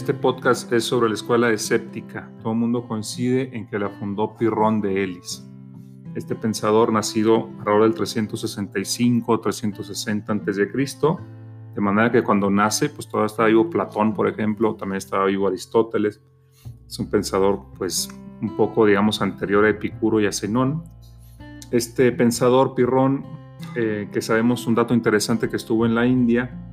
Este podcast es sobre la escuela escéptica. Todo el mundo coincide en que la fundó Pirrón de Elis. Este pensador nacido alrededor del 365 360 a.C., de manera que cuando nace, pues todavía estaba vivo Platón, por ejemplo, también estaba vivo Aristóteles. Es un pensador, pues, un poco, digamos, anterior a Epicuro y a Zenón. Este pensador Pirrón, eh, que sabemos un dato interesante que estuvo en la India,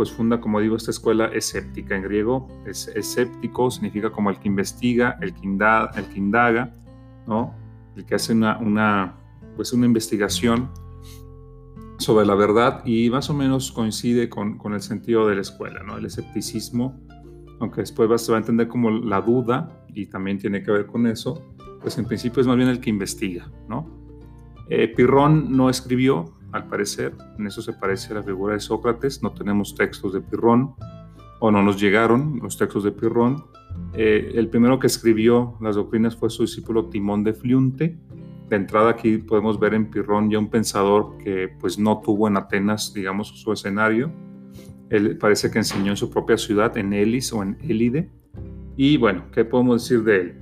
pues funda, como digo, esta escuela escéptica. En griego, es escéptico significa como el que investiga, el que, indaga, el que indaga ¿no? El que hace una, una, pues una investigación sobre la verdad y más o menos coincide con, con el sentido de la escuela, ¿no? El escepticismo, aunque después se va a entender como la duda y también tiene que ver con eso, pues en principio es más bien el que investiga, ¿no? Eh, Pirrón no escribió, al parecer. En eso se parece a la figura de Sócrates. No tenemos textos de Pirrón, o no nos llegaron los textos de Pirrón. Eh, el primero que escribió las doctrinas fue su discípulo Timón de Fliunte. De entrada aquí podemos ver en Pirrón ya un pensador que pues no tuvo en Atenas, digamos, su escenario. Él parece que enseñó en su propia ciudad, en Elis o en Élide. Y bueno, ¿qué podemos decir de él?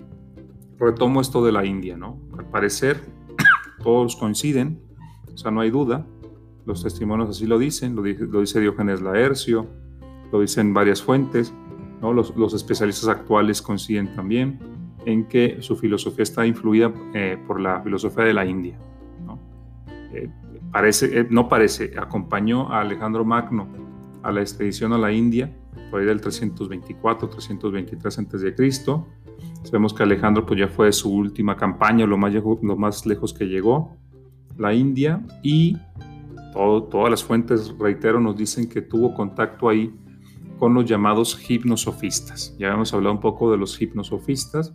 Retomo esto de la India, ¿no? Al parecer todos coinciden o sea, no hay duda. Los testimonios así lo dicen, lo dice, lo Diógenes Laercio, lo dicen varias fuentes, ¿no? los, especialistas actuales coinciden también en que su filosofía está influida eh, por la filosofía de la India. ¿no? Eh, parece, eh, no parece, acompañó a Alejandro Magno a la expedición a la India por ahí del 324, 323 a.C. Sabemos que Alejandro pues, ya fue su última campaña, lo más lejos que llegó la India y todas las fuentes, reitero, nos dicen que tuvo contacto ahí con los llamados hipnosofistas. Ya hemos hablado un poco de los hipnosofistas,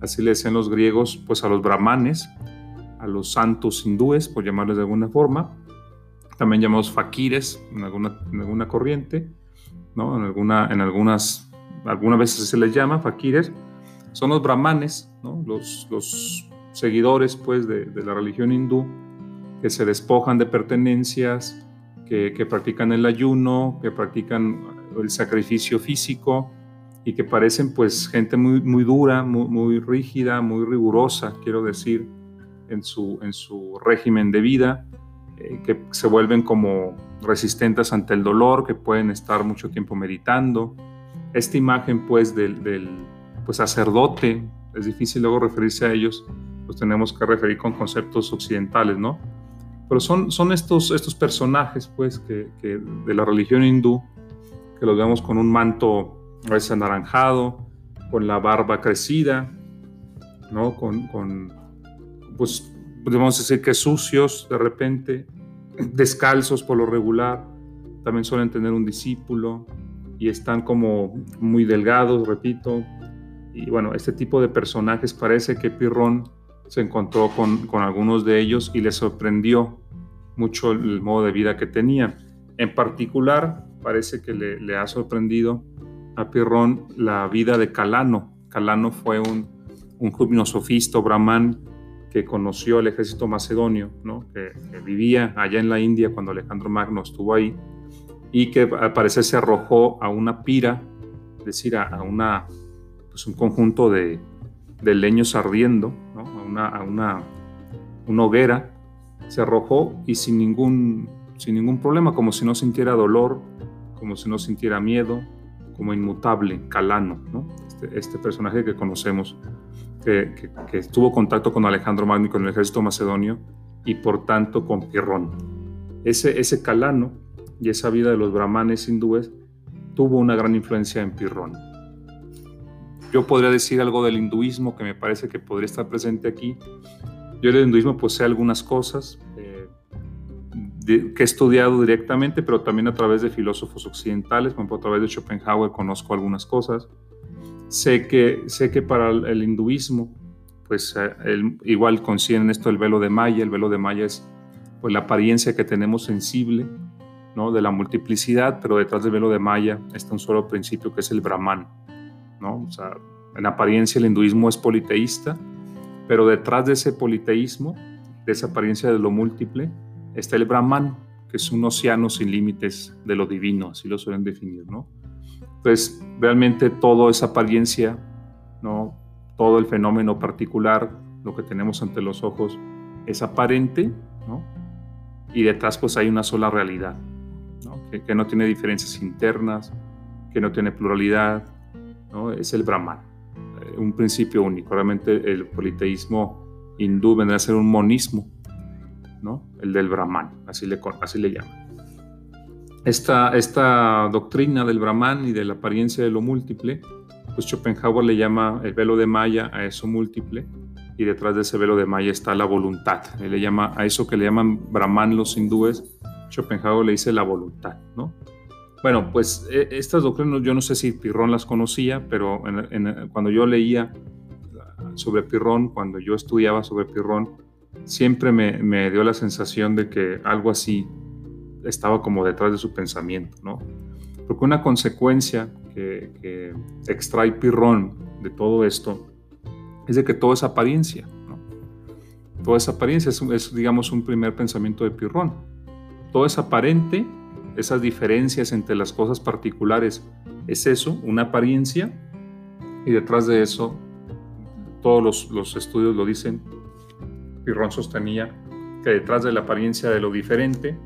así le decían los griegos pues a los brahmanes, a los santos hindúes, por llamarles de alguna forma, también llamados fakires en alguna, en alguna corriente, ¿no? en, alguna, en algunas, algunas veces se les llama fakires, son los brahmanes, los, los seguidores pues de la religión hindú, que se despojan de pertenencias, que, practican el ayuno, que practican el sacrificio físico y que parecen pues gente muy, muy dura, muy, rígida, muy rigurosa, quiero decir, en su, en su régimen de vida, eh, que se vuelven como resistentes ante el dolor, que pueden estar mucho tiempo meditando. Esta imagen pues del, del pues, sacerdote, es difícil luego referirse a ellos, pues tenemos que referir con conceptos occidentales, ¿no? Pero son, son estos, estos personajes, pues, que, de la religión hindú, que los vemos con un manto a veces anaranjado, con la barba crecida, ¿no? Con, con pues, podemos decir que sucios de repente, descalzos por lo regular, también suelen tener un discípulo y están como muy delgados, repito. Y bueno, este tipo de personajes parece que Pirrón se encontró con, algunos de ellos y le sorprendió mucho el modo de vida que tenía. En particular, parece que le, ha sorprendido a Pirrón la vida de Calano. Calano fue un, un gimnosofista brahman que conoció el ejército macedonio, que, vivía allá en la India cuando Alejandro Magno estuvo ahí, y que al parecer se arrojó a una pira, es decir, a, una, pues un conjunto de, leños ardiendo, una, a una, hoguera, se arrojó y sin ningún, sin ningún problema, como si no sintiera dolor, como si no sintiera miedo, como inmutable, Calano, ¿no? este, este personaje que conocemos, que, que, tuvo contacto con Alejandro Magno con el ejército macedonio y por tanto con Pirrón. Ese, ese Calano y esa vida de los brahmanes hindúes tuvo una gran influencia en Pirrón. Yo podría decir algo del hinduismo que me parece que podría estar presente aquí. Yo del hinduismo pues sé algunas cosas eh, que he estudiado directamente, pero también a través de filósofos occidentales, por ejemplo, a través de Schopenhauer conozco algunas cosas. Sé que, sé que para el, hinduismo, pues eh, igual coincide esto el velo de Maya. El velo de Maya es pues, la apariencia que tenemos sensible ¿no? de la multiplicidad, pero detrás del velo de Maya está un solo principio que es el Brahman. ¿No? O sea, en apariencia el hinduismo es politeísta, pero detrás de ese politeísmo, de esa apariencia de lo múltiple, está el Brahman, que es un océano sin límites de lo divino, así lo suelen definir, ¿no? pues realmente todo es apariencia, ¿no? Todo el fenómeno particular, lo que tenemos ante los ojos, es aparente, ¿no? Y detrás pues hay una sola realidad, Que, no tiene diferencias internas, que no tiene pluralidad, Es el Brahman, eh, un principio único. Realmente el politeísmo hindú vendrá a ser un monismo, ¿no? El del Brahman, así le, así le llaman. Esta, esta doctrina del Brahman y de la apariencia de lo múltiple, pues Schopenhauer le llama el velo de Maya a eso múltiple, y detrás de ese velo de Maya está la voluntad. Él le llama a eso que le llaman Brahman los hindúes, Schopenhauer le dice la voluntad, ¿no? Bueno, pues e, estas doctrinas yo no sé si Pirrón las conocía, pero cuando yo leía sobre Pirrón, cuando yo estudiaba sobre Pirrón, siempre me, dio la sensación de que algo así estaba como detrás de su pensamiento, ¿no? Porque una consecuencia que, extrae Pirrón de todo esto es de que todo es apariencia. ¿no? Todo es apariencia, es, digamos un primer pensamiento de Pirrón. Todo es aparente, esas diferencias entre las cosas particulares es eso, una apariencia, y detrás de eso, todos los, los estudios lo dicen, Pirrón sostenía que detrás de la apariencia de lo diferente,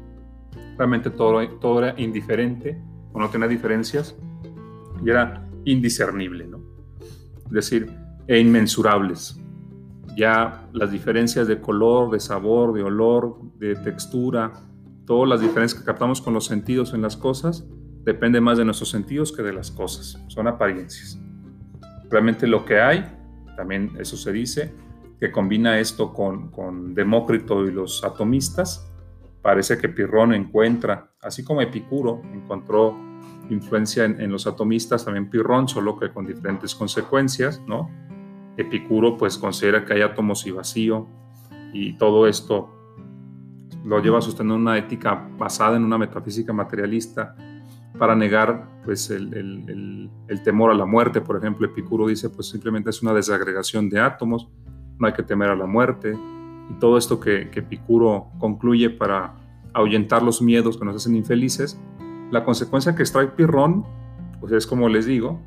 realmente todo, todo era indiferente o no tenía diferencias y era indiscernible, ¿no? Es decir, e inmensurables. Ya las diferencias de color, de sabor, de olor, de textura, todas las diferencias que captamos con los sentidos en las cosas, depende más de nuestros sentidos que de las cosas. Son apariencias. Realmente lo que hay, también eso se dice, que combina esto con, con Demócrito y los atomistas, parece que Pirrón encuentra, así como Epicuro encontró influencia en, en, los atomistas, también Pirrón, solo que con diferentes consecuencias, ¿no? Epicuro pues considera que hay átomos y vacío y todo esto lo lleva a sostener una ética basada en una metafísica materialista para negar pues el, temor a la muerte. Por ejemplo, Epicuro dice pues simplemente es una desagregación de átomos, no hay que temer a la muerte y todo esto que, Epicuro concluye para ahuyentar los miedos que nos hacen infelices, la consecuencia que extrae Pirrón pues es como les digo,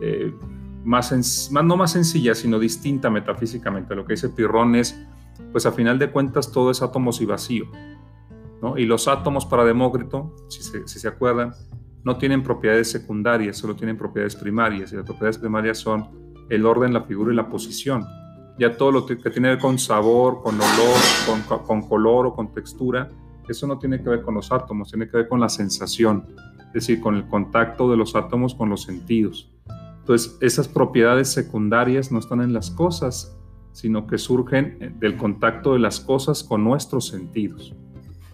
eh, más, no más sencilla, sino distinta metafísicamente. Lo que dice Pirrón es, pues a final de cuentas todo es átomos y vacío. ¿no? Y los átomos para Demócrito, si se, acuerdan, no tienen propiedades secundarias, solo tienen propiedades primarias. Y las propiedades primarias son el orden, la figura y la posición. Ya todo lo que, tiene que ver con sabor, con olor, con, con color o con textura, eso no tiene que ver con los átomos, tiene que ver con la sensación, es decir, con el contacto de los átomos con los sentidos. Entonces, esas propiedades secundarias no están en las cosas, sino que surgen del contacto de las cosas con nuestros sentidos.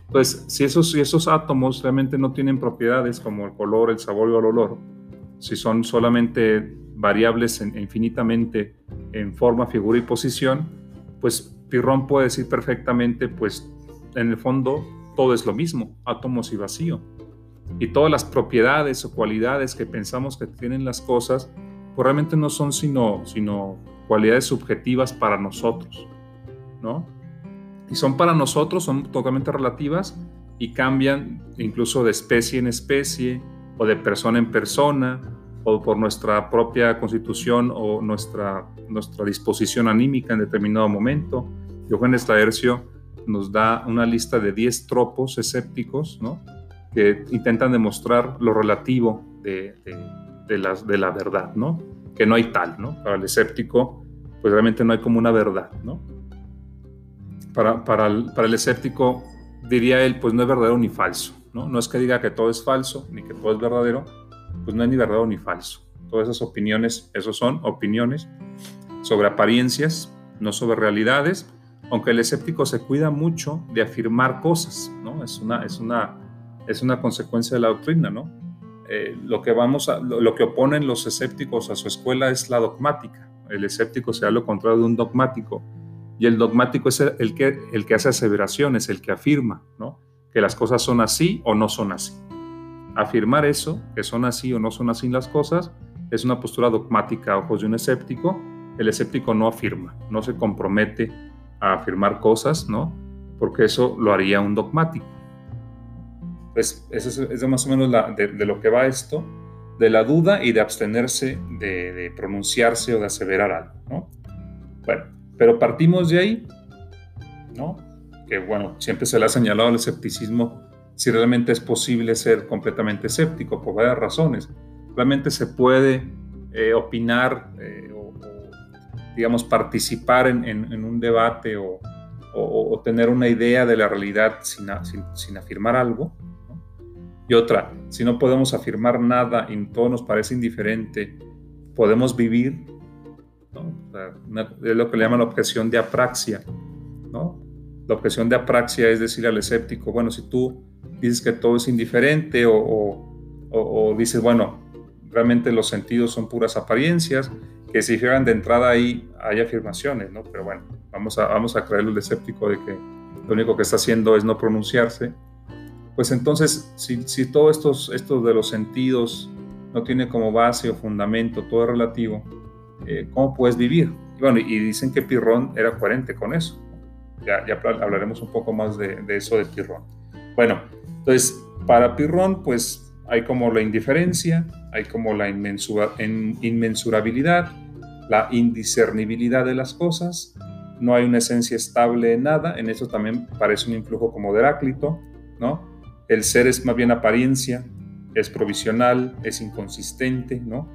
Entonces, si esos, si esos átomos realmente no tienen propiedades como el color, el sabor o el olor, si son solamente variables infinitamente en forma, figura y posición, pues Pirrón puede decir perfectamente, pues en el fondo todo es lo mismo, átomos y vacío y todas las propiedades o cualidades que pensamos que tienen las cosas, pues realmente no son sino, sino cualidades subjetivas para nosotros, ¿no? Y son para nosotros, son totalmente relativas y cambian incluso de especie en especie o de persona en persona o por nuestra propia constitución o nuestra, nuestra disposición anímica en determinado momento. Johannes Laercio nos da una lista de 10 tropos escépticos, ¿no? que intentan demostrar lo relativo de, de, las, de la verdad, ¿no? Que no hay tal, ¿no? Para el escéptico, pues realmente no hay como una verdad, ¿no? Para, para, el, para el escéptico, diría él, pues no es verdadero ni falso, ¿no? No es que diga que todo es falso, ni que todo es verdadero, pues no hay ni verdadero ni falso. Todas esas opiniones, esos son opiniones sobre apariencias, no sobre realidades, aunque el escéptico se cuida mucho de afirmar cosas, ¿no? Es una, es una es una consecuencia de la doctrina, ¿no? Eh, lo, que vamos a, lo, que oponen los escépticos a su escuela es la dogmática. El escéptico sea lo contrario de un dogmático. Y el dogmático es el, que, el que hace aseveraciones, el que afirma, ¿no? Que las cosas son así o no son así. Afirmar eso, que son así o no son así las cosas, es una postura dogmática a ojos de un escéptico. El escéptico no afirma, no se compromete a afirmar cosas, ¿no? Porque eso lo haría un dogmático. Pues eso es, más o menos de, lo que va esto. de la duda y de abstenerse de, pronunciarse o de aseverar algo, ¿no? Bueno, pero partimos de ahí, ¿no? Que bueno, siempre se le ha señalado al escepticismo si realmente es posible ser completamente escéptico por varias razones. Realmente se puede eh, opinar eh, o, digamos, participar en, un debate o, tener una idea de la realidad sin, sin afirmar algo, y otra, si no podemos afirmar nada y todo nos parece indiferente, podemos vivir. es lo que le llaman la objeción de apraxia. ¿no? La objeción de apraxia es decir al escéptico, bueno, si tú dices que todo es indiferente o, dices, bueno, realmente los sentidos son puras apariencias, que si fijan de entrada ahí hay afirmaciones, ¿no? Pero bueno, vamos a, vamos a creer el escéptico de que lo único que está haciendo es no pronunciarse pues entonces, si, si todo estos, estos de los sentidos no tiene como base o fundamento, todo relativo, eh, ¿cómo puedes vivir? Y bueno, y dicen que Pirrón era coherente con eso. Ya, hablaremos un poco más de, de, eso de Pirrón. Bueno, entonces, para Pirrón, pues hay como la indiferencia, hay como la inmensura, inmensurabilidad, la indiscernibilidad de las cosas, no hay una esencia estable en nada, en eso también parece un influjo como de Heráclito, ¿no? El ser es más bien apariencia, es provisional, es inconsistente, ¿no?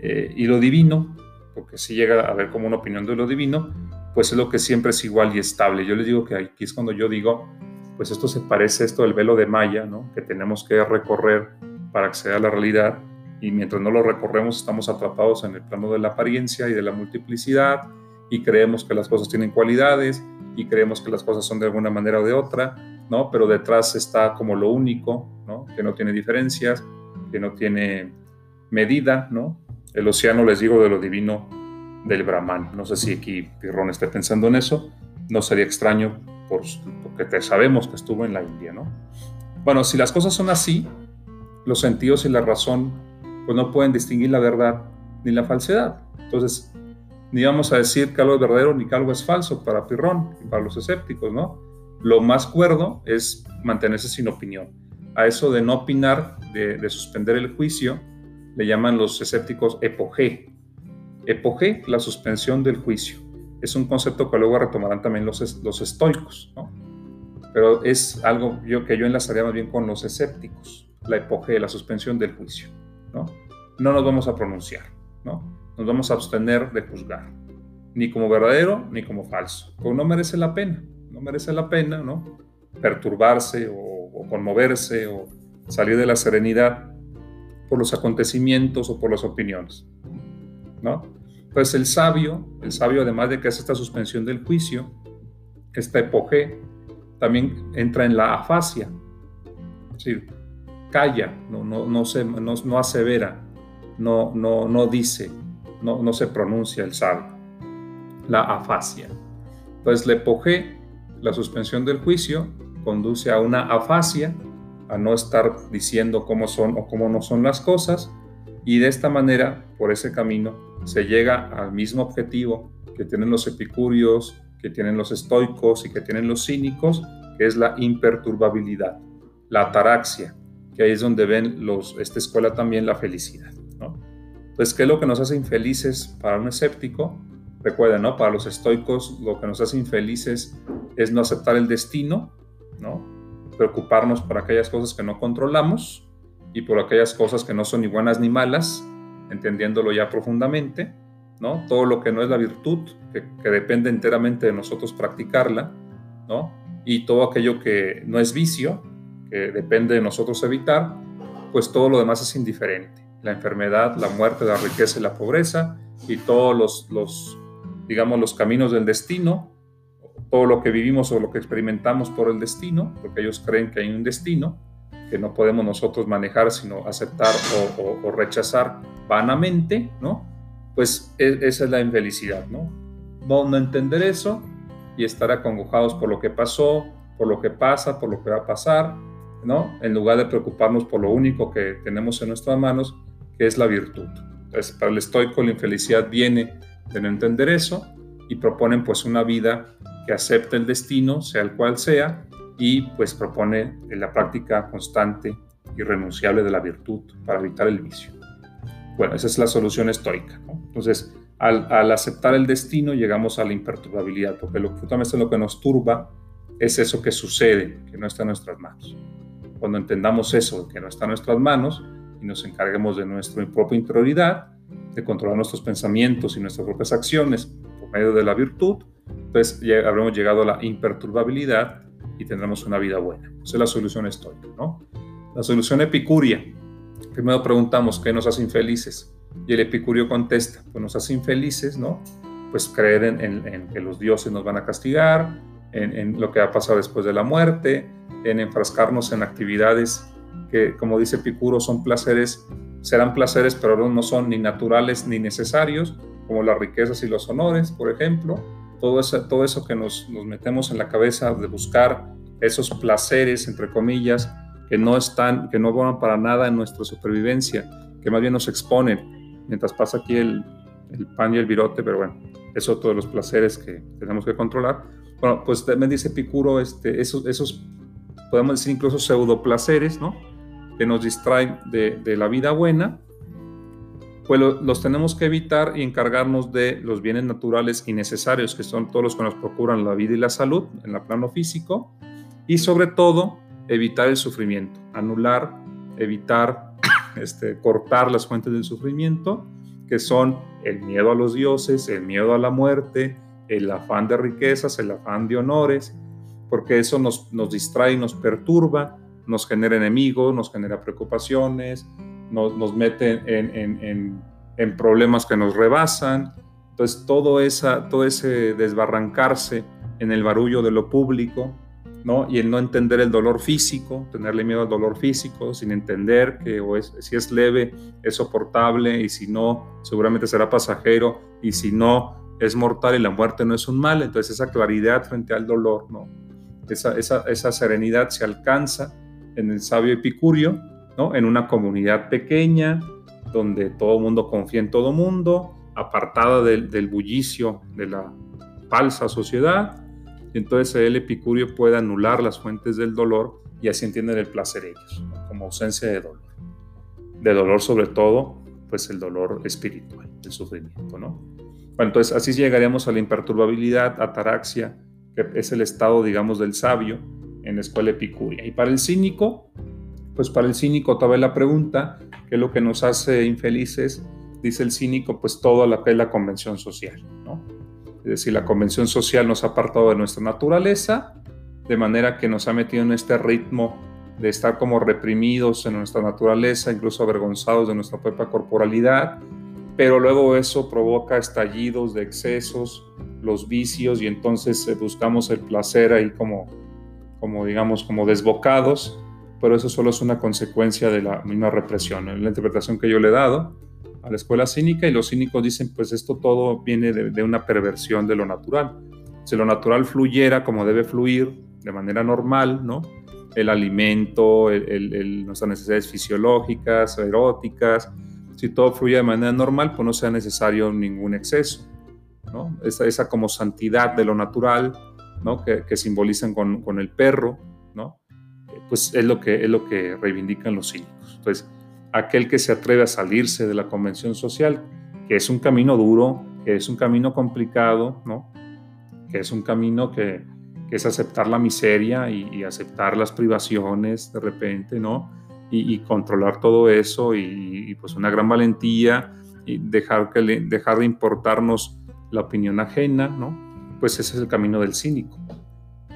Eh, y lo divino, porque si llega a ver como una opinión de lo divino, pues es lo que siempre es igual y estable. Yo les digo que aquí es cuando yo digo, pues esto se parece a esto del velo de Maya, ¿no? Que tenemos que recorrer para acceder a la realidad y mientras no lo recorremos estamos atrapados en el plano de la apariencia y de la multiplicidad y creemos que las cosas tienen cualidades y creemos que las cosas son de alguna manera o de otra ¿no? Pero detrás está como lo único, ¿no? Que no tiene diferencias, que no tiene medida, ¿no? El océano, les digo, de lo divino del Brahman. No sé si aquí Pirrón esté pensando en eso. No sería extraño porque te sabemos que estuvo en la India, ¿no? Bueno, si las cosas son así, los sentidos y la razón pues no pueden distinguir la verdad ni la falsedad. Entonces, ni vamos a decir que algo es verdadero ni que algo es falso para Pirrón y para los escépticos, ¿no? Lo más cuerdo es mantenerse sin opinión. A eso de no opinar, de, suspender el juicio, le llaman los escépticos epogé. Epogé, la suspensión del juicio. Es un concepto que luego retomarán también los, estoicos, ¿no? Pero es algo que yo enlazaría más bien con los escépticos, la epogé, la suspensión del juicio, ¿no? No nos vamos a pronunciar, ¿no? Nos vamos a abstener de juzgar, ni como verdadero ni como falso, porque no merece la pena no merece la pena, ¿no? Perturbarse o, conmoverse o salir de la serenidad por los acontecimientos o por las opiniones, ¿no? Pues el sabio, el sabio además de que hace esta suspensión del juicio, esta epoge, también entra en la afasia, es decir, calla, no, no, no, se, no, no asevera, no, no, no dice, no, no se pronuncia el sabio, la afasia. Pues la epoge la suspensión del juicio conduce a una afasia, a no estar diciendo cómo son o cómo no son las cosas, y de esta manera, por ese camino, se llega al mismo objetivo que tienen los epicúreos, que tienen los estoicos y que tienen los cínicos, que es la imperturbabilidad, la ataraxia, que ahí es donde ven los, esta escuela también la felicidad. ¿no? Entonces, ¿qué es lo que nos hace infelices para un escéptico? Recuerden, ¿no? Para los estoicos lo que nos hace infelices es no aceptar el destino, ¿no? Preocuparnos por aquellas cosas que no controlamos y por aquellas cosas que no son ni buenas ni malas, entendiéndolo ya profundamente, ¿no? Todo lo que no es la virtud, que, depende enteramente de nosotros practicarla, ¿no? Y todo aquello que no es vicio, que depende de nosotros evitar, pues todo lo demás es indiferente. La enfermedad, la muerte, la riqueza y la pobreza y todos los, los digamos, los caminos del destino, todo lo que vivimos o lo que experimentamos por el destino, porque ellos creen que hay un destino que no podemos nosotros manejar, sino aceptar o, rechazar vanamente, ¿no? Pues e, esa es la infelicidad, ¿no? ¿no? No entender eso y estar acongojados por lo que pasó, por lo que pasa, por lo que va a pasar, ¿no? En lugar de preocuparnos por lo único que tenemos en nuestras manos, que es la virtud. Entonces, para el estoico la infelicidad viene de no entender eso y proponen pues una vida que acepte el destino, sea el cual sea, y pues propone la práctica constante y renunciable de la virtud para evitar el vicio. Bueno, esa es la solución estoica. Entonces, al, aceptar el destino llegamos a la imperturbabilidad, porque lo, justamente lo que nos turba es eso que sucede, que no está en nuestras manos. Cuando entendamos eso, que no está en nuestras manos, y nos encarguemos de nuestra propia interioridad, de controlar nuestros pensamientos y nuestras propias acciones por medio de la virtud, pues ya habremos llegado a la imperturbabilidad y tendremos una vida buena. Esa es la solución estoica, ¿no? La solución epicuria. Primero preguntamos, ¿qué nos hace infelices? Y el epicurio contesta, pues nos hace infelices, ¿no? Pues creer en, que los dioses nos van a castigar, en, en, lo que va a pasar después de la muerte, en enfrascarnos en actividades que, como dice Epicuro, son placeres, serán placeres, pero no son ni naturales ni necesarios, como las riquezas y los honores, por ejemplo. Todo eso, todo eso que nos, nos metemos en la cabeza de buscar esos placeres, entre comillas, que no están, que no van para nada en nuestra supervivencia, que más bien nos exponen, mientras pasa aquí el, el pan y el virote, pero bueno, eso todos los placeres que tenemos que controlar. Bueno, pues también dice Epicuro, este, esos, esos, podemos decir incluso pseudo placeres, ¿no? Que nos distraen de, de la vida buena, pues los tenemos que evitar y encargarnos de los bienes naturales y necesarios, que son todos los que nos procuran la vida y la salud en el plano físico, y sobre todo evitar el sufrimiento, anular, evitar, este, cortar las fuentes del sufrimiento, que son el miedo a los dioses, el miedo a la muerte, el afán de riquezas, el afán de honores, porque eso nos, nos distrae, nos perturba, nos genera enemigos, nos genera preocupaciones, nos, nos mete en, en, problemas que nos rebasan. Entonces, todo, esa, todo ese desbarrancarse en el barullo de lo público, ¿no? Y el no entender el dolor físico, tenerle miedo al dolor físico, sin entender que o es, si es leve es soportable y si no, seguramente será pasajero y si no, es mortal y la muerte no es un mal. Entonces esa claridad frente al dolor, ¿no? Esa, esa, esa serenidad se alcanza en el sabio epicurio en una comunidad pequeña, donde todo mundo confía en todo mundo, apartada del, bullicio de la falsa sociedad. Entonces el epicurio puede anular las fuentes del dolor y así entienden el placer ellos, como ausencia de dolor. De dolor sobre todo, pues el dolor espiritual, el sufrimiento, ¿no? Bueno, entonces así llegaríamos a la imperturbabilidad, ataraxia, que es el estado, digamos, del sabio en la escuela epicuria. Y para el cínico, pues para el cínico todavía la pregunta, ¿qué es lo que nos hace infelices? Dice el cínico, pues todo lo que es la convención social, ¿no? Es decir, la convención social nos ha apartado de nuestra naturaleza, de manera que nos ha metido en este ritmo de estar como reprimidos en nuestra naturaleza, incluso avergonzados de nuestra propia corporalidad, pero luego eso provoca estallidos de excesos, los vicios, y entonces eh, buscamos el placer ahí como, como digamos, como desbocados, pero eso solo es una consecuencia de la misma represión, la interpretación que yo le he dado a la escuela cínica y los cínicos dicen, pues esto todo viene de, una perversión de lo natural. Si lo natural fluyera como debe fluir, de manera normal, ¿no? El alimento, el, nuestras necesidades fisiológicas, eróticas, si todo fluye de manera normal, pues no sea necesario ningún exceso, ¿no? Esa, esa como santidad de lo natural, ¿no? Que, simbolizan con, el perro, ¿no? pues es lo que, es lo que reivindican los cínicos. Entonces, aquel que se atreve a salirse de la convención social, que es un camino duro, que es un camino complicado, ¿no? que es un camino que, es aceptar la miseria y, aceptar las privaciones de repente, ¿no? Y, controlar todo eso y, pues una gran valentía y dejar, dejar de importarnos la opinión ajena, ¿no? Pues ese es el camino del cínico,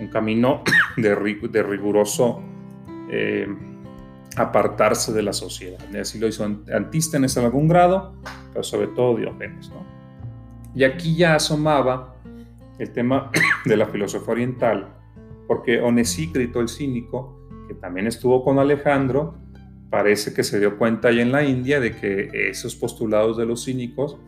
un camino de, riguroso eh, apartarse de la sociedad. Así lo hizo Antístenes en algún grado, pero sobre todo Diógenes. ¿no? Y aquí ya asomaba el tema de la filosofía oriental, porque Onesícrito, el cínico, que también estuvo con Alejandro, parece que se dio cuenta ahí en la India de que esos postulados de los cínicos,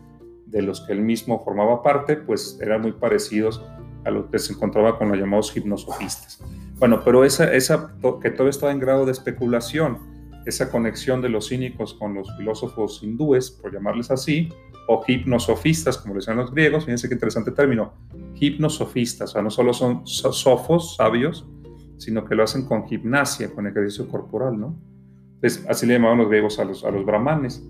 de los que él mismo formaba parte, pues eran muy parecidos a los que se encontraba con los llamados hipnosofistas. Bueno, pero esa, esa, que todo estaba en grado de especulación, esa conexión de los cínicos con los filósofos hindúes, por llamarles así, o hipnosofistas, como decían los griegos, fíjense qué interesante término, hipnosofistas, o sea, no solo son sofos, sabios, sino que lo hacen con gimnasia, con ejercicio corporal, ¿no? Pues así le llamaban los griegos a los brahmanes.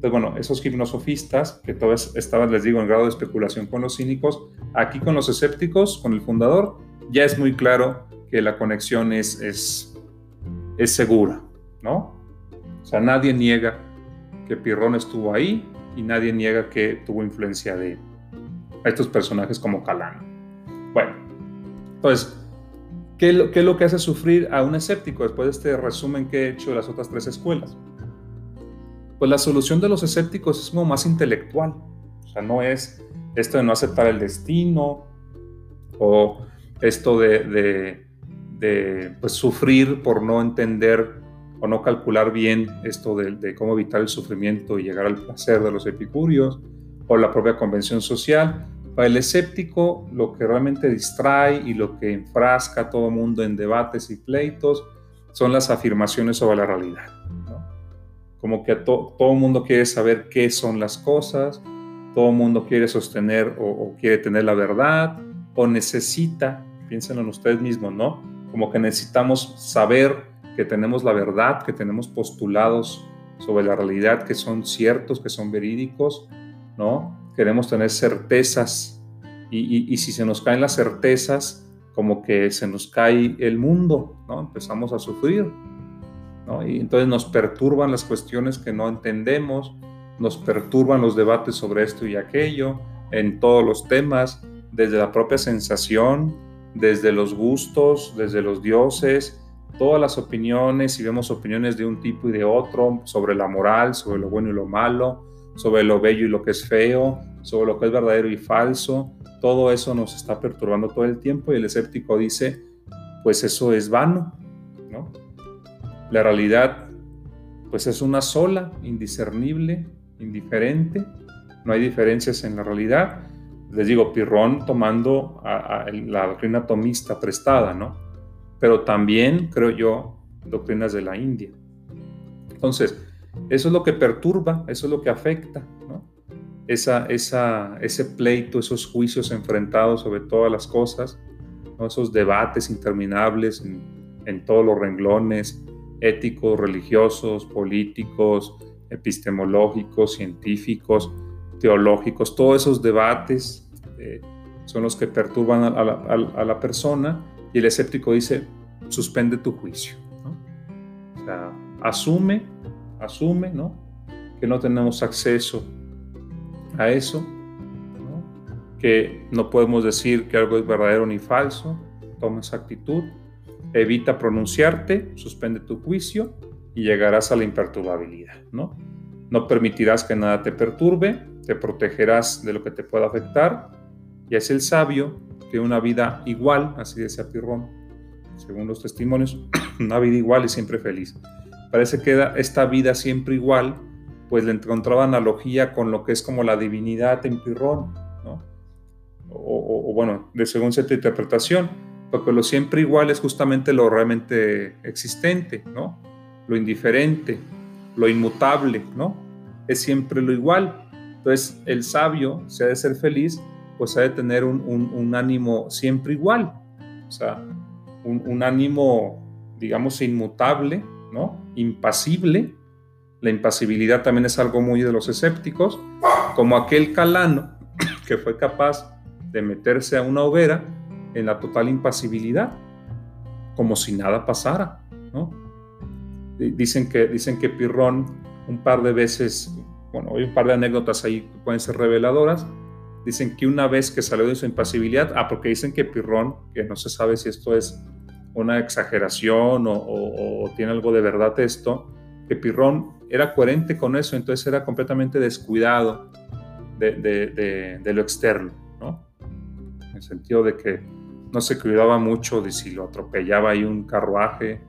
Entonces, bueno, esos gimnosofistas, que todavía estaban, les digo, en grado de especulación con los cínicos, aquí con los escépticos, con el fundador, ya es muy claro que la conexión es, es, es segura, ¿no? O sea, nadie niega que Pirrón estuvo ahí y nadie niega que tuvo influencia de estos personajes como Calano. Bueno, entonces, ¿qué ¿qué es lo que hace sufrir a un escéptico después de este resumen que he hecho de las otras tres escuelas? Pues la solución de los escépticos es como más intelectual. O sea, no es esto de no aceptar el destino o esto de, de, pues, sufrir por no entender o no calcular bien esto de, de, cómo evitar el sufrimiento y llegar al placer de los epicúreos o la propia convención social. Para el escéptico, lo que realmente distrae y lo que enfrasca a todo mundo en debates y pleitos son las afirmaciones sobre la realidad. Como que todo mundo quiere saber qué son las cosas, todo mundo quiere sostener o, o quiere tener la verdad o necesita, piénsenlo en ustedes mismos, ¿no? Como que necesitamos saber que tenemos la verdad, que tenemos postulados sobre la realidad que son ciertos, que son verídicos, ¿no? Queremos tener certezas y, si se nos caen las certezas, como que se nos cae el mundo, ¿no? Empezamos a sufrir, Y entonces nos perturban las cuestiones que no entendemos, nos perturban los debates sobre esto y aquello, en todos los temas, desde la propia sensación, desde los gustos, desde los dioses, todas las opiniones, si vemos opiniones de un tipo y de otro, sobre la moral, sobre lo bueno y lo malo, sobre lo bello y lo que es feo, sobre lo que es verdadero y falso, todo eso nos está perturbando todo el tiempo y el escéptico dice, pues eso es vano, ¿no? La realidad, pues es una sola, indiscernible, indiferente, no hay diferencias en la realidad. Les digo, Pirrón tomando la doctrina atomista prestada, ¿no? Pero también, creo yo, doctrinas de la India. Entonces, eso es lo que perturba, eso es lo que afecta, ¿no? Esa, esa, ese pleito, esos juicios enfrentados sobre todas las cosas, esos debates interminables en todos los renglones, éticos, religiosos, políticos, epistemológicos, científicos, teológicos, todos esos debates eh, son los que perturban a la, a, la, persona y el escéptico dice, suspende tu juicio. ¿no? O sea, asume, asume, ¿no? Que no tenemos acceso a eso, ¿no? que no podemos decir que algo es verdadero ni falso, toma esa actitud, evita pronunciarte, suspende tu juicio y llegarás a la imperturbabilidad, ¿no? Permitirás que nada te perturbe, te protegerás de lo que te pueda afectar, y es el sabio que una vida igual, así decía Pirrón, según los testimonios, una vida igual y siempre feliz. Parece que esta vida siempre igual, pues le encontraba analogía con lo que es como la divinidad en Pirrón, ¿no? O, o bueno, de según cierta interpretación, porque lo siempre igual es justamente lo realmente existente, ¿no? Lo indiferente, lo inmutable, ¿no? Es siempre lo igual. Entonces, el sabio, si ha de ser feliz, pues ha de tener un, ánimo siempre igual, o sea, un, un, ánimo, digamos, inmutable, ¿no? Impasible. La impasibilidad también es algo muy de los escépticos, como aquel calano que fue capaz de meterse a una hoguera en la total impasibilidad, como si nada pasara, ¿no? Dicen que, dicen que Pirrón un par de veces, bueno, hay un par de anécdotas ahí que pueden ser reveladoras, dicen que una vez que salió de su impasibilidad, ah, porque dicen que Pirrón, que no se sabe si esto es una exageración o, tiene algo de verdad esto, que Pirrón era coherente con eso, entonces era completamente descuidado de, de lo externo, ¿no? En el sentido de que no se cuidaba mucho de si lo atropellaba ahí un carruaje,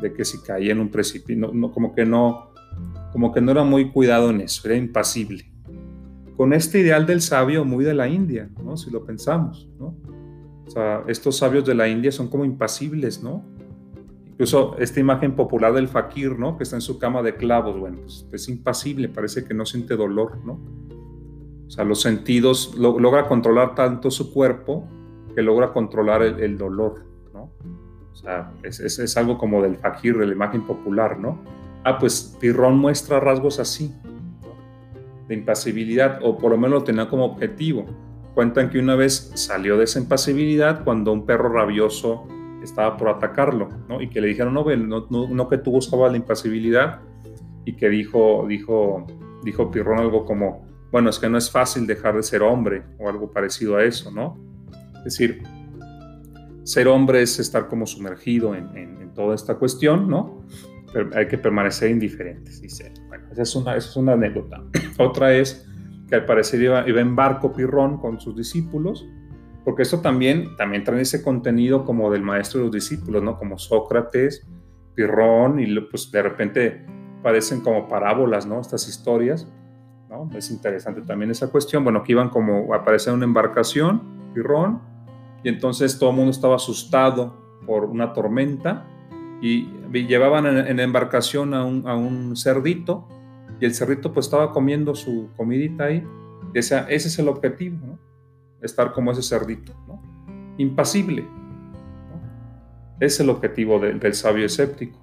de que si caía en un precipicio, como que no, como que no era muy cuidado en eso, era impasible. Con este ideal del sabio muy de la India, ¿no? Si lo pensamos, ¿no? Estos sabios de la India son como impasibles, ¿no? Incluso esta imagen popular del fakir, ¿no? Que está en su cama de clavos, bueno, pues es impasible, parece que no siente dolor, ¿no? O sea, los sentidos, logra controlar tanto su cuerpo que logra controlar el, dolor, ¿no? O sea, es, es, algo como del fakir, de la imagen popular, ¿no? Ah, pues Pirrón muestra rasgos así. de impasibilidad, o por lo menos lo tenía como objetivo. Cuentan que una vez salió de esa impasibilidad cuando un perro rabioso estaba por atacarlo, ¿no? Y que le dijeron, no, no, no, que tú buscabas la impasibilidad, y que dijo, dijo, dijo Pirrón algo como, bueno, es que no es fácil dejar de ser hombre, o algo parecido a eso, ¿no? Es decir, ser hombre es estar como sumergido en, en, toda esta cuestión, ¿no? Pero hay que permanecer indiferentes, dice. Bueno, esa es una, esa es una anécdota. Otra es que al parecer iba, iba en barco Pirrón con sus discípulos, porque esto también, también trae ese contenido como del maestro de los discípulos, ¿no? Como Sócrates, Pirrón, y pues de repente parecen como parábolas, ¿no? Estas historias, ¿no? Es interesante también esa cuestión, bueno, que iban como, aparecer en una embarcación, Pirrón, y entonces todo el mundo estaba asustado por una tormenta, y llevaban en, la embarcación a un, a un, cerdito, y el cerdito pues estaba comiendo su comidita ahí, y ese es el objetivo, ¿no? estar como ese cerdito, ¿no? impasible. ¿no? Es el objetivo del sabio escéptico.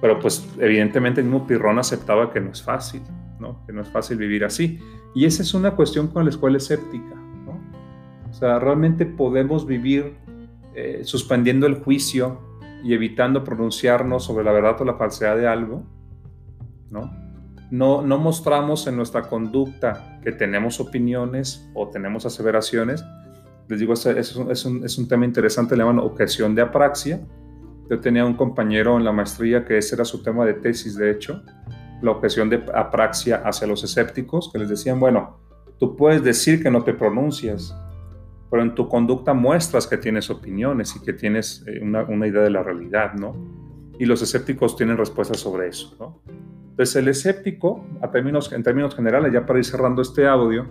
Pero pues evidentemente el mismo Pirrón aceptaba que no es fácil, ¿no? que no es fácil vivir así. Y esa es una cuestión con la escuela escéptica. ¿No? O sea, realmente podemos vivir eh, suspendiendo el juicio y evitando pronunciarnos sobre la verdad o la falsedad de algo, ¿no? no, mostramos en nuestra conducta que tenemos opiniones o tenemos aseveraciones. Les digo, es, es, un, tema interesante, le llaman objeción de apraxia. Yo tenía un compañero en la maestría que ese era su tema de tesis, de hecho, la objeción de apraxia hacia los escépticos, que les decían, bueno, tú puedes decir que no te pronuncias, pero en tu conducta muestras que tienes opiniones y que tienes eh, una, una idea de la realidad, ¿no? Y los escépticos tienen respuestas sobre eso, ¿no? Entonces, el escéptico, a términos, en términos generales, ya para ir cerrando este audio,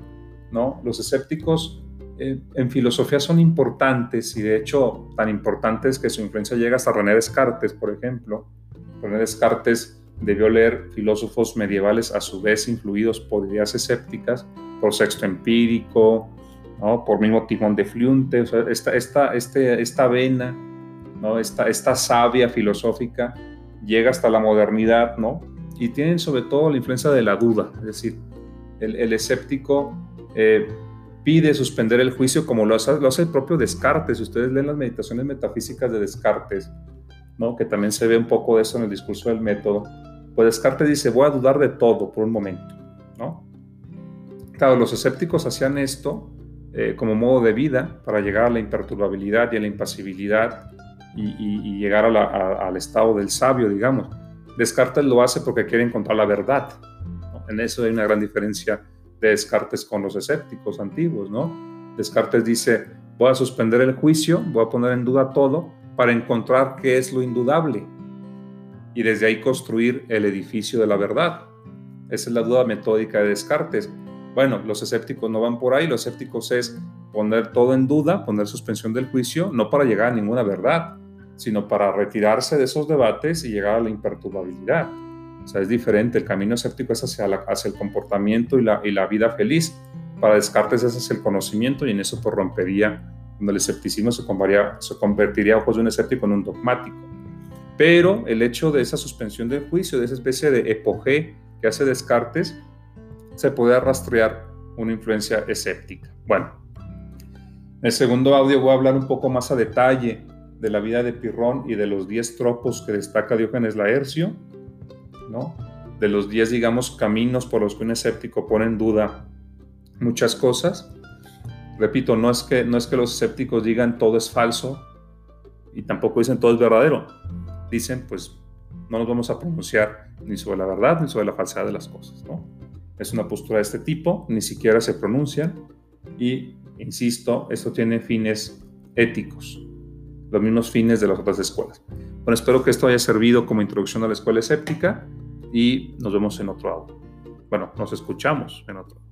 ¿no? los escépticos eh, en filosofía son importantes y de hecho tan importantes que su influencia llega hasta René Descartes, por ejemplo. René Descartes debió leer filósofos medievales a su vez influidos por ideas escépticas, por Sexto Empírico, ¿no? por mismo Timón de Fliunte, esta, esta, este, esta vena, ¿no? esta, esta savia filosófica llega hasta la modernidad, ¿no? y tienen sobre todo la influencia de la duda, es decir, el, escéptico eh, pide suspender el juicio como lo hace, lo hace, el propio Descartes. Si ustedes leen las meditaciones metafísicas de Descartes, ¿no? que también se ve un poco de eso en el discurso del método, pues Descartes dice, voy a dudar de todo por un momento. ¿no? Claro, los escépticos hacían esto eh, como modo de vida para llegar a la imperturbabilidad y a la impasibilidad y, llegar al estado del sabio, digamos. Descartes lo hace porque quiere encontrar la verdad. En eso hay una gran diferencia de Descartes con los escépticos antiguos, ¿no? Descartes dice, voy a suspender el juicio, voy a poner en duda todo para encontrar qué es lo indudable y desde ahí construir el edificio de la verdad. Esa es la duda metódica de Descartes. Bueno, los escépticos no van por ahí, los escépticos es poner todo en duda, poner suspensión del juicio, no para llegar a ninguna verdad, sino para retirarse de esos debates y llegar a la imperturbabilidad. O sea, es diferente, el camino escéptico es hacia, hacia el comportamiento y la, y la, vida feliz. Para Descartes es el conocimiento y en eso pues rompería, cuando el escepticismo se convertiría, se convertiría ojos de un escéptico en un dogmático. Pero el hecho de esa suspensión del juicio, de esa especie de epoge que hace Descartes, se puede rastrear una influencia escéptica. Bueno, en el segundo audio voy a hablar un poco más a detalle de la vida de Pirrón y de los 10 tropos que destaca Diógenes Laercio, ¿no? de los 10, digamos, caminos por los que un escéptico pone en duda muchas cosas. Repito, no es que, no es que los escépticos digan todo es falso y tampoco dicen todo es verdadero. Dicen, pues, no nos vamos a pronunciar ni sobre la verdad ni sobre la falsedad de las cosas. ¿no? Es una postura de este tipo, ni siquiera se pronuncian y, insisto, esto tiene fines éticos los mismos fines de las otras escuelas. Bueno, espero que esto haya servido como introducción a la escuela escéptica y nos vemos en otro audio. Bueno, nos escuchamos en otro.